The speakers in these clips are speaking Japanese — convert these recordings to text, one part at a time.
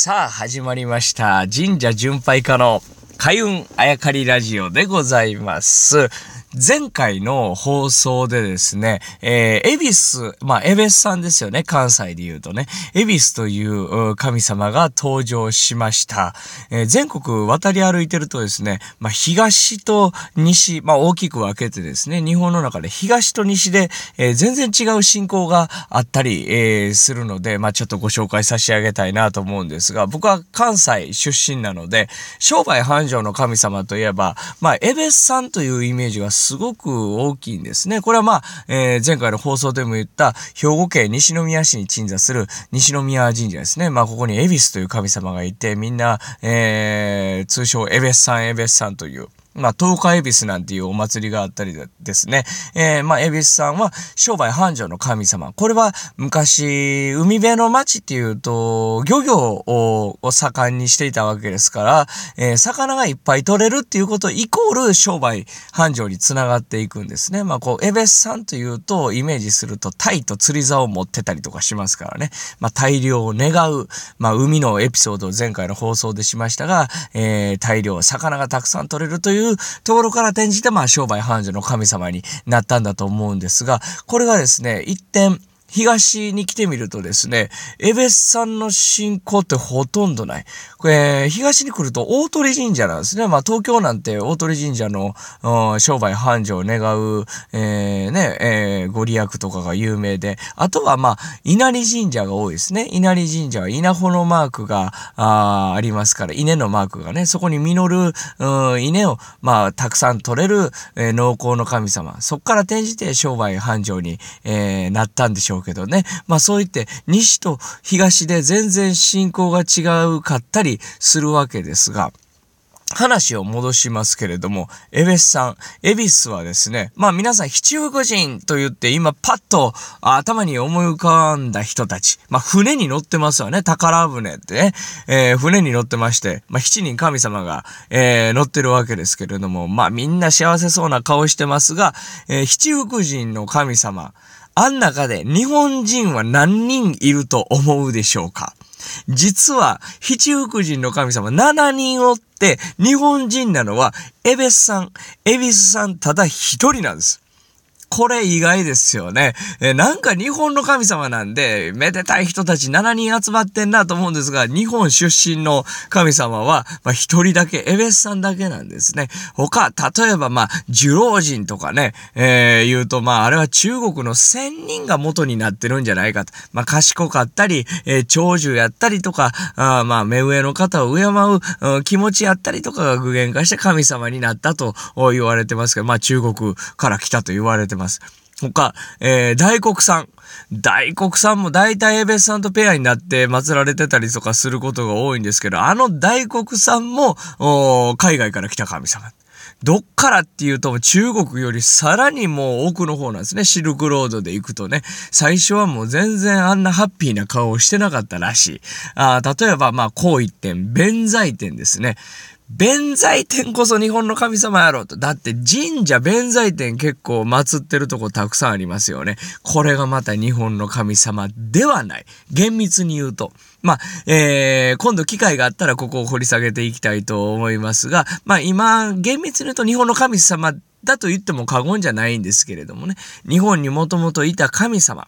さあ、始まりました。神社巡拝家の開運あやかりラジオでございます。前回の放送でですね、えー、エビス、まあ、エベスさんですよね、関西で言うとね、エビスという神様が登場しました。えー、全国渡り歩いてるとですね、まあ、東と西、まあ、大きく分けてですね、日本の中で東と西で、えー、全然違う信仰があったり、えー、するので、まあ、ちょっとご紹介差し上げたいなと思うんですが、僕は関西出身なので、商売繁盛の神様といえば、まあ、エベスさんというイメージがすごく大きいんですね。これはまあ、えー、前回の放送でも言った兵庫県西宮市に鎮座する西宮神社ですね。まあ、ここにエビスという神様がいて、みんな、えー、通称エベスさん、エベスさんという、まあ、東海恵比寿なんていうお祭りがあったりですね。えー、まあ、恵比寿さんは商売繁盛の神様。これは昔、海辺の町っていうと、漁業を盛んにしていたわけですから、えー、魚がいっぱい取れるっていうことイコール商売繁盛につながっていくんですね。まあ、こう、恵比寿さんというと、イメージすると、タイと釣り竿を持ってたりとかしますからね。まあ、大量を願う、まあ、海のエピソードを前回の放送でしましたが、えー、大量、魚がたくさん取れるというところから転じて、まあ、商売繁盛の神様になったんだと思うんですが、これがですね、一点、東に来てみるとですね、エベスさんの信仰ってほとんどない。これ、東に来ると大鳥神社なんですね。まあ東京なんて大鳥神社の商売繁盛を願う、えー、ね、えー、ご利益とかが有名で、あとはまあ、稲荷神社が多いですね。稲荷神社は稲穂のマークがあありますから、稲のマークがね、そこに実る、稲をまあ、たくさん取れる、えー、農耕の神様。そこから転じて商売繁盛に、えー、なったんでしょうけどね。まあそう言って西と東で全然信仰が違うかったりするわけですが、話を戻しますけれども、エベスさん、エビスはですね、まあ皆さん七福神と言って今パッと頭に思い浮かんだ人たち、まあ船に乗ってますわね、宝船ってね、えー、船に乗ってまして、まあ七人神様が、えー、乗ってるわけですけれども、まあみんな幸せそうな顔してますが、えー、七福神の神様、あん中で日本人は何人いると思うでしょうか？実は、七福神の神様7人おって、日本人なのは、エベスさん、エビスさんただ一人なんです。これ意外ですよね。えなんか日本の神様なんで、めでたい人たち7人集まってんなと思うんですが、日本出身の神様は、まあ一人だけ、エベスさんだけなんですね。他、例えばまあ、寿老人とかね、えー、言うとまあ、あれは中国の仙人が元になってるんじゃないかと。まあ、賢かったり、えー、長寿やったりとか、あまあ、目上の方を敬う、うん、気持ちやったりとかが具現化して神様になったと言われてますけど、まあ、中国から来たと言われてます。ます他、えー、大黒さん。大黒さんも大体エベスさんとペアになって祀られてたりとかすることが多いんですけど、あの大黒さんも、海外から来た神様。どっからっていうと中国よりさらにもう奥の方なんですね。シルクロードで行くとね。最初はもう全然あんなハッピーな顔をしてなかったらしい。あ例えばまあこう一点、弁財天ですね。弁財天こそ日本の神様やろと。だって神社弁財天結構祀ってるとこたくさんありますよね。これがまた日本の神様ではない。厳密に言うと。まあ、えー、今度機会があったらここを掘り下げていきたいと思いますが、まあ今、厳密に言うと日本の神様だと言っても過言じゃないんですけれどもね。日本にもともといた神様。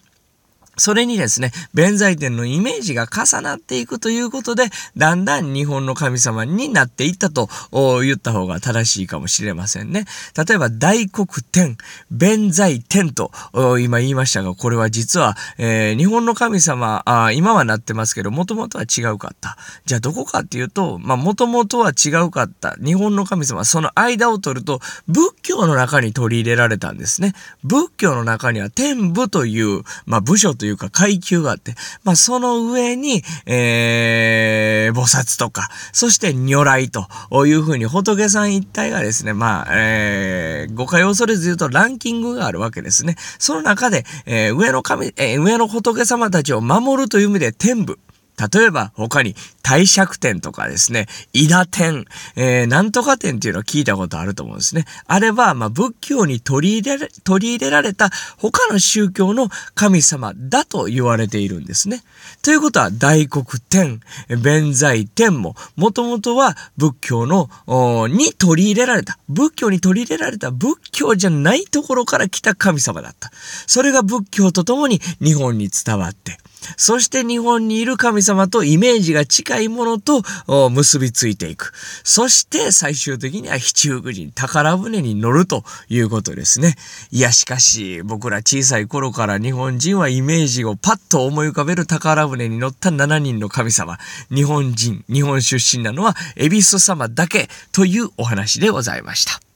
それにですね、弁財天のイメージが重なっていくということで、だんだん日本の神様になっていったと言った方が正しいかもしれませんね。例えば、大黒天、弁財天と今言いましたが、これは実は、えー、日本の神様あ、今はなってますけど、もともとは違うかった。じゃあどこかっていうと、まあ、もともとは違うかった。日本の神様、その間を取ると、仏教の中に取り入れられたんですね。仏教の中には天部という、まあ、部署といういうか階級があって、まあ、その上に、えー、菩薩とか、そして如来というふうに仏さん一体がですね、まあ、えー、誤解を恐れず言うとランキングがあるわけですね。その中で、えー、上の神、えー、上の仏様たちを守るという意味で天部。例えば他に帝釈天とかですね、伊田天、えー、なんとか天っていうのを聞いたことあると思うんですね。あれは、まあ、仏教に取り入れ、取り入れられた他の宗教の神様だと言われているんですね。ということは、大黒天、弁財天も、もともとは仏教の、に取り入れられた、仏教に取り入れられた仏教じゃないところから来た神様だった。それが仏教とともに日本に伝わって、そして日本にいる神様様とイメージが近いものと結びついていく。そして最終的には七福神、宝船に乗るということですね。いや、しかし僕ら小さい頃から日本人はイメージをパッと思い浮かべる宝船に乗った7人の神様。日本人、日本出身なのは恵比寿様だけというお話でございました。